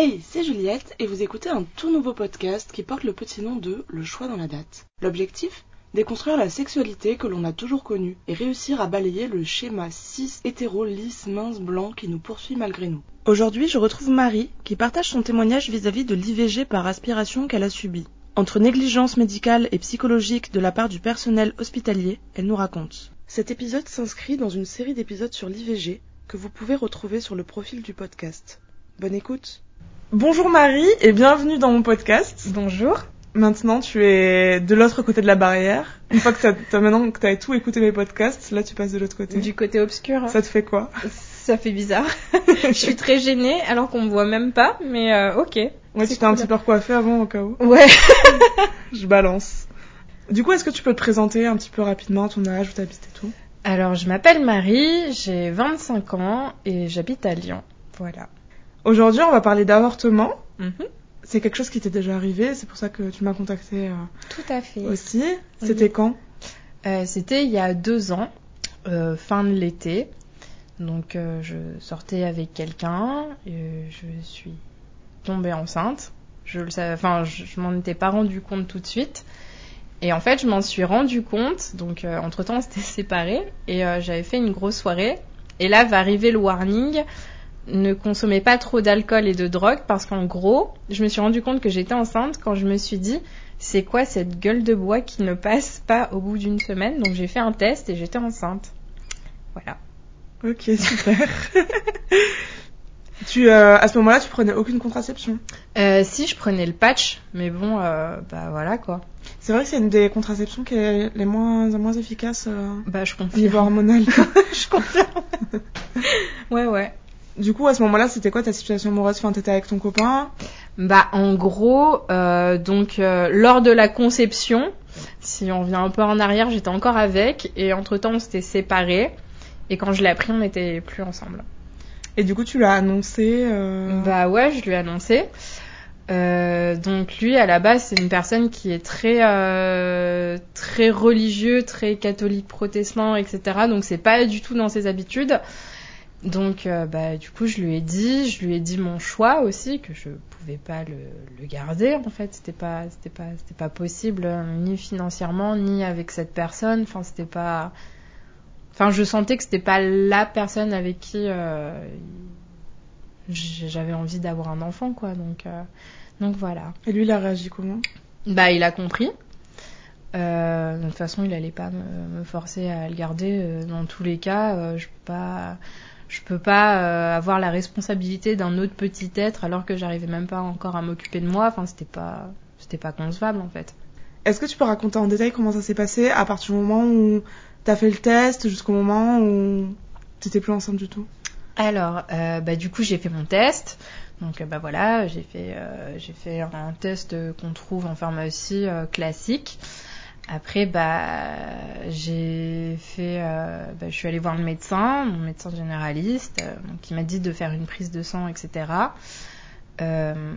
Hey, c'est Juliette et vous écoutez un tout nouveau podcast qui porte le petit nom de Le choix dans la date. L'objectif? Déconstruire la sexualité que l'on a toujours connue et réussir à balayer le schéma cis hétéro lisse mince blanc qui nous poursuit malgré nous. Aujourd'hui, je retrouve Marie qui partage son témoignage vis-à-vis de l'IVG par aspiration qu'elle a subi. Entre négligence médicale et psychologique de la part du personnel hospitalier, elle nous raconte. Cet épisode s'inscrit dans une série d'épisodes sur l'IVG que vous pouvez retrouver sur le profil du podcast. Bonne écoute. Bonjour Marie et bienvenue dans mon podcast. Bonjour. Maintenant, tu es de l'autre côté de la barrière. Une fois que t'as, maintenant que tu as tout écouté mes podcasts, là tu passes de l'autre côté. Du côté obscur. Ça te fait quoi? Ça fait bizarre. je suis très gênée alors qu'on me voit même pas, mais euh, ok. Ouais, tu t'es un petit peu recoiffée avant au cas où? Ouais. je balance. Du coup, est-ce que tu peux te présenter un petit peu rapidement ton âge, où t'habites et tout? Alors, je m'appelle Marie, j'ai 25 ans et j'habite à Lyon. Voilà. Aujourd'hui, on va parler d'avortement. Mhm. C'est quelque chose qui t'est déjà arrivé, c'est pour ça que tu m'as contacté euh, Tout à fait. aussi. C'était quand? Euh, C'était il y a deux ans, euh, fin de l'été. Donc, euh, je sortais avec quelqu'un, et je suis tombée enceinte. Je le savais, enfin, je, je m'en étais pas rendu compte tout de suite. Et en fait, je m'en suis rendu compte. Donc, euh, entre temps, on s'était séparés et euh, j'avais fait une grosse soirée. Et là va arriver le warning ne consommez pas trop d'alcool et de drogue parce qu'en gros, je me suis rendu compte que j'étais enceinte quand je me suis dit c'est quoi cette gueule de bois qui ne passe pas au bout d'une semaine? Donc j'ai fait un test et j'étais enceinte. Voilà. Ok, super. tu, euh, à ce moment-là, tu prenais aucune contraception? Euh, si je prenais le patch, mais bon, euh, bah voilà quoi. C'est vrai que c'est une des contraceptions qui est les moins, moins efficaces euh, Bah je au niveau hormonal. je confirme. ouais ouais. Du coup, à ce moment-là, c'était quoi ta situation amoureuse? Enfin, t'étais avec ton copain? Bah en gros, euh, donc euh, lors de la conception, si on revient un peu en arrière, j'étais encore avec et entre temps on s'était séparés et quand je l'ai appris on n'était plus ensemble. Et du coup, tu l'as annoncé euh, Bah ouais, je lui ai annoncé. Euh, donc lui à la base c'est une personne qui est très euh, très religieux, très catholique protestant, etc. Donc c'est pas du tout dans ses habitudes. Donc euh, bah du coup je lui ai dit, je lui ai dit mon choix aussi que je pouvais pas le, le garder en fait, c'était pas c'était pas c'était pas possible euh, ni financièrement ni avec cette personne, enfin c'était pas enfin je sentais que c'était pas la personne avec qui euh, j'avais envie d'avoir un enfant quoi donc euh, donc voilà. Et lui, il a réagi comment? Bah, il a compris. Euh, de toute façon, il allait pas me, me forcer à le garder. Dans tous les cas, euh, je peux pas, je peux pas euh, avoir la responsabilité d'un autre petit être alors que j'arrivais même pas encore à m'occuper de moi. Enfin, c'était pas, c'était pas concevable en fait. Est-ce que tu peux raconter en détail comment ça s'est passé à partir du moment où t'as fait le test jusqu'au moment où t'étais plus enceinte du tout? Alors, euh, bah du coup, j'ai fait mon test. Donc, euh, bah voilà, j'ai fait, euh, j'ai fait un test qu'on trouve en pharmacie classique. Après, bah, j'ai fait, euh, bah, je suis allée voir le médecin, mon médecin généraliste, euh, qui m'a dit de faire une prise de sang, etc. Euh,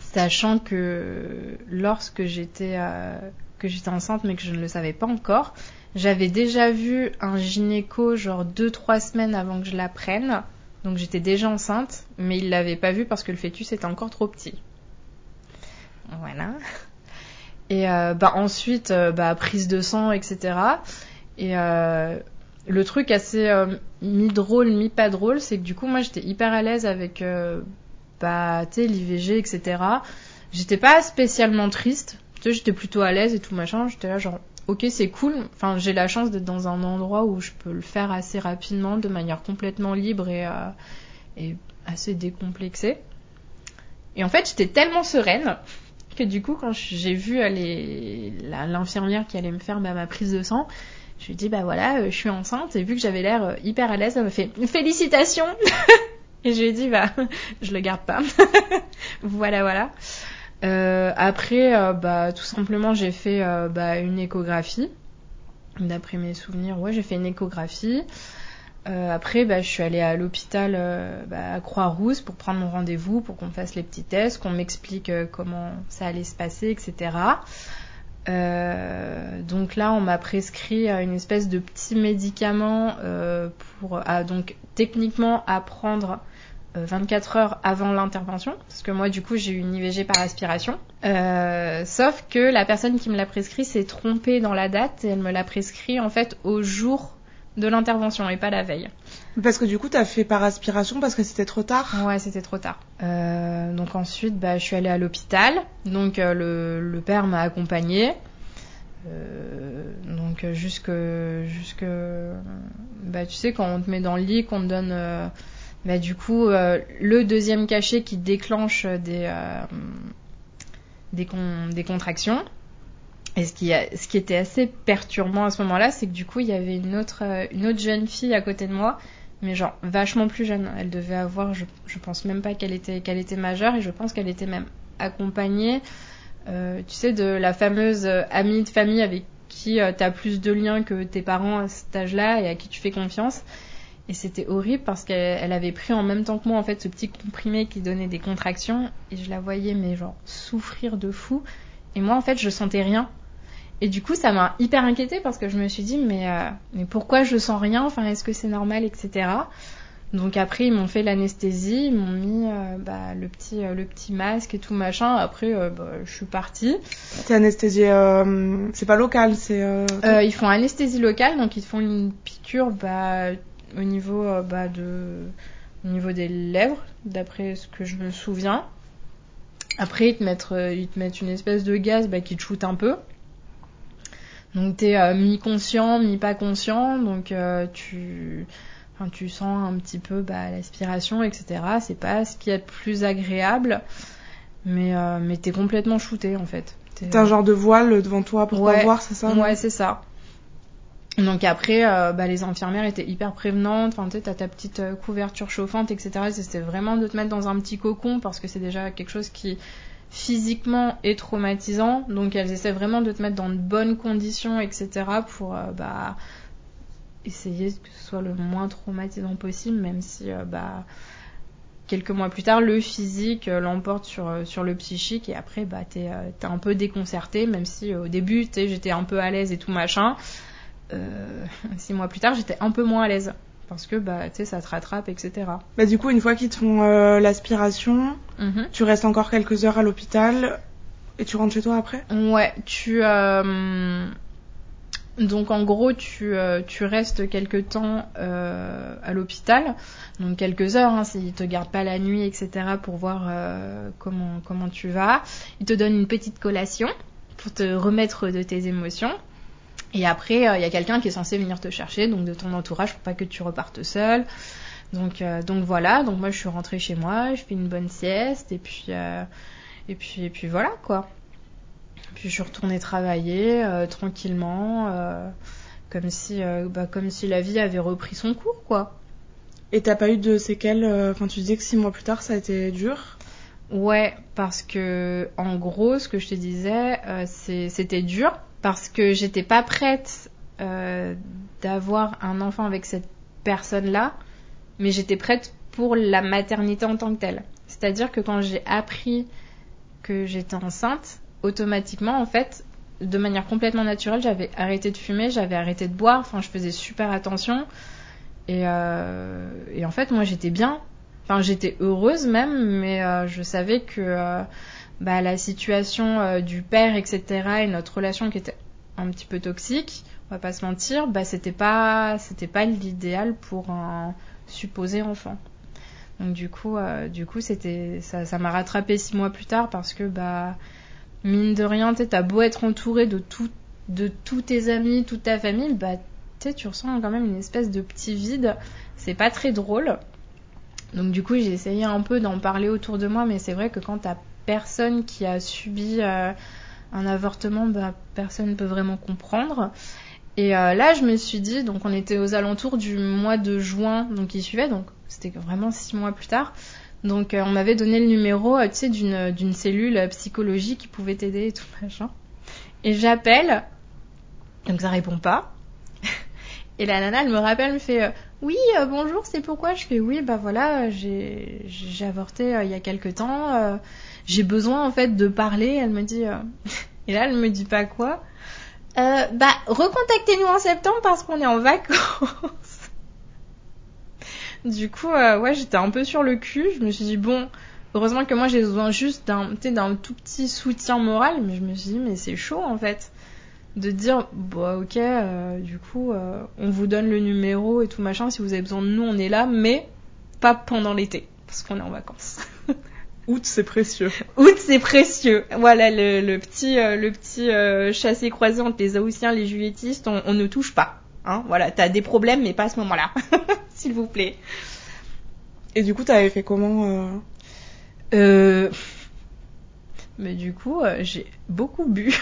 sachant que lorsque j'étais euh, que j'étais enceinte, mais que je ne le savais pas encore, j'avais déjà vu un gynéco genre 2-3 semaines avant que je la prenne. Donc j'étais déjà enceinte, mais il l'avait pas vu parce que le fœtus était encore trop petit. Voilà. Et euh, bah ensuite, euh, bah prise de sang, etc. Et euh, le truc assez mi-drôle, mi-pas drôle, c'est que du coup, moi, j'étais hyper à l'aise avec bah, l'IVG, etc. J'étais pas spécialement triste. J'étais plutôt à l'aise et tout machin. J'étais là genre, ok, c'est cool. Enfin, j'ai la chance d'être dans un endroit où je peux le faire assez rapidement, de manière complètement libre et, et assez décomplexée. Et en fait, j'étais tellement sereine que du coup, quand j'ai vu euh, l'infirmière qui allait me faire bah, ma prise de sang, je lui ai dit, bah voilà, euh, je suis enceinte. Et vu que j'avais l'air euh, hyper à l'aise, elle m'a fait, félicitations Et je lui ai dit, bah, je le garde pas. voilà, voilà. Après, bah, tout simplement, j'ai fait bah, une échographie. D'après mes souvenirs, ouais, j'ai fait une échographie. Euh, après, bah, je suis allée à l'hôpital euh, bah, à Croix-Rousse pour prendre mon rendez-vous, pour qu'on me fasse les petits tests, qu'on m'explique euh, comment ça allait se passer, etc. Donc là, on m'a prescrit une espèce de petit médicament pour, donc techniquement à prendre 24 heures avant l'intervention, parce que moi du coup j'ai eu une IVG par aspiration. Sauf que la personne qui me l'a prescrit s'est trompée dans la date et elle me l'a prescrit en fait au jour de l'intervention et pas la veille. Parce que du coup t'as fait par aspiration parce que c'était trop tard? Ouais c'était trop tard. Euh, donc ensuite bah, je suis allée à l'hôpital, donc euh, le, le, père m'a accompagnée. Euh, donc jusque jusque bah tu sais quand on te met dans le lit qu'on te donne bah, du coup le deuxième cachet qui déclenche des des, con des contractions et ce qui, était assez perturbant à ce moment-là, c'est que du coup, il y avait une autre, une autre jeune fille à côté de moi, mais genre vachement plus jeune. Elle devait avoir, je, je pense même pas qu'elle était, majeure, et je pense qu'elle était même accompagnée, euh, tu sais, de la fameuse amie de famille avec qui euh, tu plus de liens que tes parents à cet âge-là et à qui tu fais confiance. Et c'était horrible parce qu'elle avait pris en même temps que moi en fait ce petit comprimé qui donnait des contractions et je la voyais mais genre souffrir de fou. Et moi en fait je sentais rien. Et du coup, ça m'a hyper inquiétée parce que je me suis dit, mais, euh, mais pourquoi je sens rien? Enfin, est-ce que c'est normal, etc. Donc après, ils m'ont fait l'anesthésie, ils m'ont mis euh, bah, le petit euh, le petit masque et tout machin. Après, bah, je suis partie. T'es anesthésiée, c'est pas local, c'est. Ils font anesthésie locale, donc ils te font une piqûre bah, au niveau bah, de au niveau des lèvres, d'après ce que je me souviens. Après, ils te mettent ils te mettent une espèce de gaz bah, qui te shoot un peu. Donc t'es euh, mi-conscient, mi-pas conscient, donc euh, tu, enfin, tu sens un petit peu bah, l'aspiration, etc. C'est pas ce qui est le plus agréable, mais, euh, mais t'es complètement shooté en fait. T'as un genre de voile devant toi pour ouais, pas voir, c'est ça Ouais, c'est ça. Donc après, euh, bah, les infirmières étaient hyper prévenantes. Enfin, tu sais, t'as ta petite euh, couverture chauffante, etc. C'était vraiment de te mettre dans un petit cocon parce que c'est déjà quelque chose qui physiquement est traumatisant. Donc elles essaient vraiment de te mettre dans de bonnes conditions, etc. pour euh, bah, essayer que ce soit le moins traumatisant possible, même si euh, bah, quelques mois plus tard, le physique euh, l'emporte sur, sur le psychique et après bah, t'es es un peu déconcerté, même si au début j'étais un peu à l'aise et tout machin. six mois plus tard, j'étais un peu moins à l'aise parce que bah tu sais ça te rattrape etc bah du coup une fois qu'ils te font euh, l'aspiration mm -hmm. tu restes encore quelques heures à l'hôpital et tu rentres chez toi après? Ouais tu euh... donc en gros tu euh, tu restes quelques temps à l'hôpital. Donc quelques heures hein, s'ils te gardent pas la nuit etc pour voir comment comment tu vas. Ils te donnent une petite collation pour te remettre de tes émotions et après, il euh, y a quelqu'un qui est censé venir te chercher, donc de ton entourage, pour pas que tu repartes seul. Donc, euh, donc voilà. Donc moi, je suis rentrée chez moi, je fais une bonne sieste, et puis, euh, et puis, et puis voilà quoi. Puis je suis retournée travailler euh, tranquillement, euh, comme si, bah, comme si la vie avait repris son cours quoi. Et t'as pas eu de séquelles Enfin, tu disais que six mois plus tard, ça a été dur? Ouais, parce que en gros, ce que je te disais, c'était dur parce que j'étais pas prête euh, d'avoir un enfant avec cette personne-là, mais j'étais prête pour la maternité en tant que telle. C'est-à-dire que quand j'ai appris que j'étais enceinte, automatiquement, en fait, de manière complètement naturelle, j'avais arrêté de fumer, j'avais arrêté de boire, enfin, je faisais super attention. Et, euh, en fait, moi, j'étais bien. Enfin, j'étais heureuse même, mais euh, je savais que bah, la situation euh, du père, etc., et notre relation qui était un petit peu toxique, on va pas se mentir, bah, c'était pas, c'était pas l'idéal pour un supposé enfant. Donc du coup, euh, du coup, c'était, ça, ça m'a rattrapé six mois plus tard parce que bah, mine de rien, t'as beau être entouré de tout, de tous tes amis, toute ta famille, bah, tu ressens quand même une espèce de petit vide. C'est pas très drôle. Donc du coup, j'ai essayé un peu d'en parler autour de moi, mais c'est vrai que quand t'as personne qui a subi euh, un avortement, bah, personne ne peut vraiment comprendre. Et euh, là, je me suis dit, donc on était aux alentours du mois de juin, donc qui suivait, donc c'était vraiment six mois plus tard. Donc euh, on m'avait donné le numéro, tu sais, d'une d'une cellule psychologique qui pouvait t'aider et tout machin. Et j'appelle, donc ça répond pas. Et la nana, elle me rappelle, me fait oui, euh, bonjour, c'est pourquoi? Je fais oui, bah voilà, j'ai j'ai avorté euh, il y a quelque temps, euh, j'ai besoin en fait de parler. Elle me dit, et là elle me dit pas quoi? bah recontactez-nous en septembre parce qu'on est en vacances. du coup, euh, ouais, j'étais un peu sur le cul. Je me suis dit, bon, heureusement que moi j'ai besoin juste d'un tout petit soutien moral, mais je me suis dit, mais c'est chaud en fait. De dire, bon, ok, euh, du coup, euh, on vous donne le numéro et tout machin, si vous avez besoin de nous, on est là, mais pas pendant l'été, parce qu'on est en vacances. Août, c'est précieux. Août, c'est précieux. Voilà, le, le petit, euh, le petit euh, chassé-croisé entre les Haussiens et les Juilletistes, on, on ne touche pas. Hein, voilà, t'as des problèmes, mais pas à ce moment-là. S'il vous plaît. Et du coup, t'avais fait comment. Mais du coup, j'ai beaucoup bu.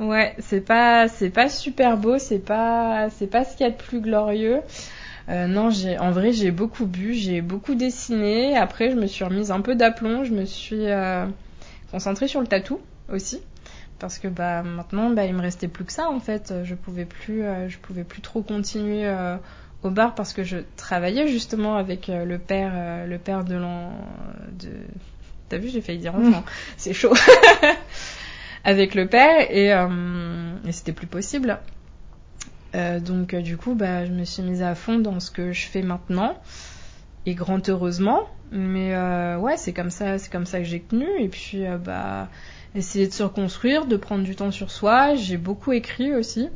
Ouais, c'est pas, c'est pas super beau, c'est pas, c'est pas ce qu'il y a de plus glorieux. Euh, non, j'ai, en vrai, j'ai beaucoup bu, j'ai beaucoup dessiné. Après, je me suis remise un peu d'aplomb, je me suis euh, concentrée sur le tatou aussi, parce que bah maintenant, bah il me restait plus que ça en fait. Je pouvais plus, euh, je pouvais plus trop continuer euh, au bar parce que je travaillais justement avec euh, le père, euh, le père de l'an de. T'as vu, j'ai failli dire enfant. C'est chaud. avec le père et, euh, et c'était plus possible. Euh, donc euh, du coup, bah, je me suis mise à fond dans ce que je fais maintenant et grand heureusement. Mais ouais, c'est comme ça, c'est comme ça que j'ai tenu. Et puis bah, essayer de se reconstruire, de prendre du temps sur soi. J'ai beaucoup écrit aussi.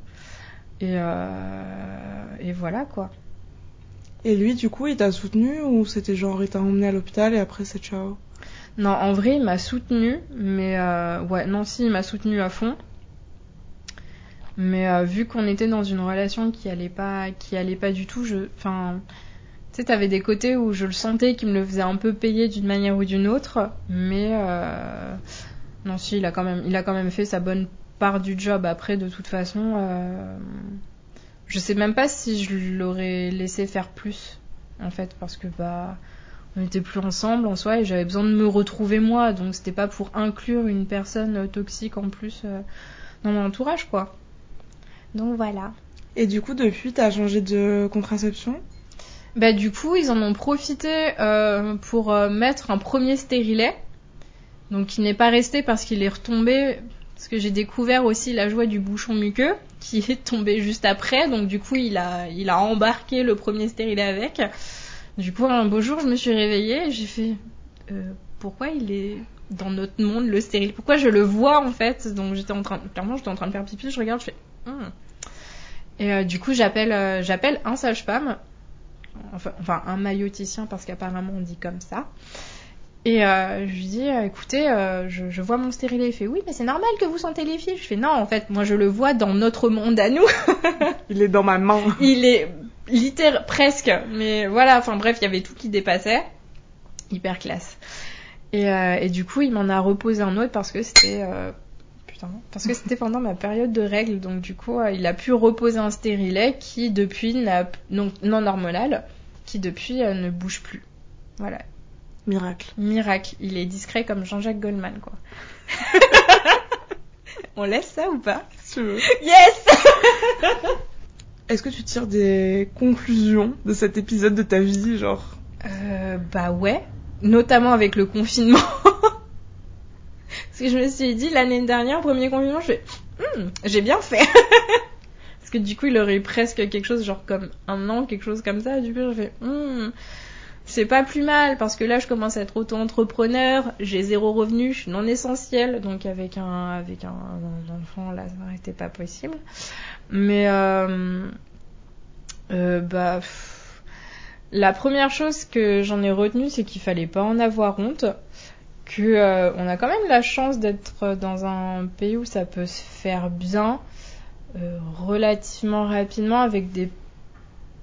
Et, et voilà quoi. Et lui, du coup, il t'a soutenu ou c'était genre il t'a emmené à l'hôpital et après c'est ciao? Non, en vrai, il m'a soutenu, mais euh, ouais, non, il m'a soutenu à fond. Mais euh, vu qu'on était dans une relation qui allait pas, qui allait pas du tout, je, enfin, tu sais, t'avais des côtés où je le sentais qu'il me le faisait un peu payer d'une manière ou d'une autre, mais euh, non, si, il a quand même, il a quand même fait sa bonne part du job. Après, de toute façon, euh, je sais même pas si je l'aurais laissé faire plus, en fait, parce que bah, on n'était plus ensemble en soi et j'avais besoin de me retrouver moi, donc c'était pas pour inclure une personne euh, toxique en plus euh, dans mon entourage, quoi. Donc voilà. Et du coup, depuis, t'as changé de contraception? Bah du coup, ils en ont profité euh, pour euh, mettre un premier stérilet, donc qui n'est pas resté parce qu'il est retombé, parce que j'ai découvert aussi la joie du bouchon muqueux, qui est tombé juste après, donc du coup, il a, il a embarqué le premier stérilet avec. Du coup, un beau jour, je me suis réveillée et j'ai fait euh, pourquoi il est dans notre monde le stérile? Pourquoi je le vois en fait? Donc j'étais en train, clairement, j'étais en train de faire pipi, je regarde, je fais Hmm. et euh, du coup, j'appelle, euh, j'appelle un sage-femme, enfin, enfin un mailloticien parce qu'apparemment on dit comme ça. Et euh, je lui dis, écoutez, euh, je, je vois mon stérilet. Il fait, oui, mais c'est normal que vous sentez les filles. Je fais, non, en fait, moi je le vois dans notre monde à nous. Il est dans ma main. Il est littéralement presque, mais voilà, enfin bref, il y avait tout qui dépassait. Hyper classe. Et, euh, et du coup, il m'en a reposé un autre parce que c'était euh, putain, parce que c'était pendant ma période de règles, donc du coup, euh, il a pu reposer un stérilet qui depuis n'a non, non hormonal, qui depuis euh, ne bouge plus. Voilà, Miracle. miracle. Il est discret comme Jean-Jacques Goldman, quoi. On laisse ça ou pas? Si tu veux. Yes Est-ce que tu tires des conclusions de cet épisode de ta vie, genre? Euh, bah ouais, notamment avec le confinement. Parce que je me suis dit l'année dernière, premier confinement, je Hmm, j'ai bien fait. Parce que du coup, il aurait eu presque quelque chose genre comme un an, quelque chose comme ça. Du coup, je fais Hmm, c'est pas plus mal parce que là, je commence à être auto-entrepreneur, j'ai zéro revenu, je suis non essentiel, donc avec un avec un, enfant là, ça n'était pas possible. Mais euh, euh, bah la première chose que j'en ai retenue, c'est qu'il fallait pas en avoir honte, que euh, on a quand même la chance d'être dans un pays où ça peut se faire bien relativement rapidement avec des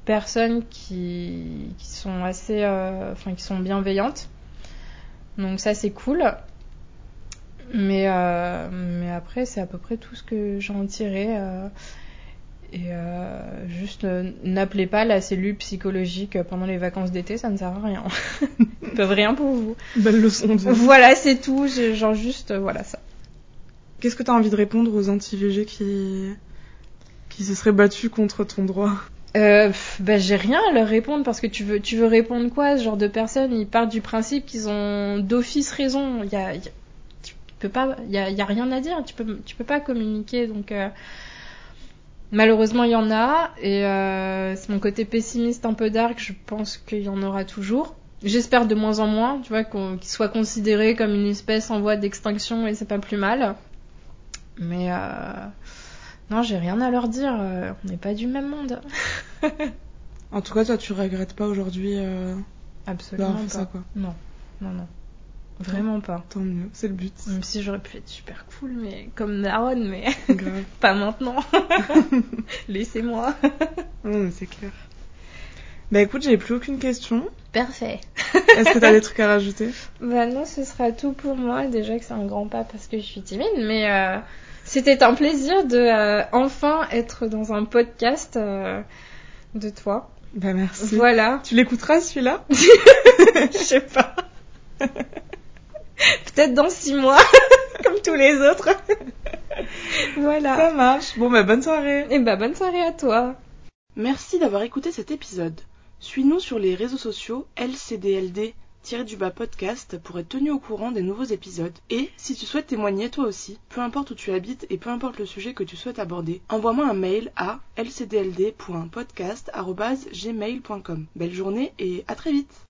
personnes qui, qui sont assez, euh, enfin qui sont bienveillantes. Donc ça c'est cool. Mais euh, mais après c'est à peu près tout ce que j'en tirais. euh, et juste n'appelez pas la cellule psychologique pendant les vacances d'été, ça ne sert à rien. Ils peuvent rien pour vous. Belle leçon de. Voilà, c'est tout. Genre juste, voilà ça. Qu'est-ce que t'as envie de répondre aux anti-VG qui... qui se seraient battus contre ton droit? Euh, bah, j'ai rien à leur répondre parce que tu veux, tu veux répondre quoi Ce genre de personnes, ils partent du principe qu'ils ont d'office raison. Il y a, y a- pas, il y a, y a rien à dire. Tu peux, tu peux pas communiquer. Donc, euh, Malheureusement, il y en a, et euh, c'est mon côté pessimiste un peu dark, je pense qu'il y en aura toujours. J'espère de moins en moins, tu vois, qu'ils soient considérés comme une espèce en voie d'extinction et c'est pas plus mal. Mais euh, non, j'ai rien à leur dire, euh, on n'est pas du même monde. En tout cas, toi, tu regrettes pas aujourd'hui euh, Absolument pas. ça, quoi. Non, non, non. Vraiment pas. Tant mieux, c'est le but. Même si j'aurais pu être super cool, mais comme Naron, mais Grave. pas maintenant. Laissez-moi. Non, mais c'est clair. Bah écoute, j'ai plus aucune question. Parfait. Est-ce que t'as des trucs à rajouter? Bah non, ce sera tout pour moi. Déjà que c'est un grand pas parce que je suis timide, mais euh, c'était un plaisir de euh, enfin être dans un podcast euh, de toi. Bah merci. Voilà. Tu l'écouteras celui-là? Je sais pas. Peut-être dans six mois, comme tous les autres. voilà. Ça marche. Bon bah bonne soirée. Et bah bonne soirée à toi. Merci d'avoir écouté cet épisode. Suis-nous sur les réseaux sociaux LCDLD bas podcast pour être tenu au courant des nouveaux épisodes. Et si tu souhaites témoigner toi aussi, peu importe où tu habites et peu importe le sujet que tu souhaites aborder, envoie-moi un mail à lcdld.podcast@gmail.com. Belle journée et à très vite.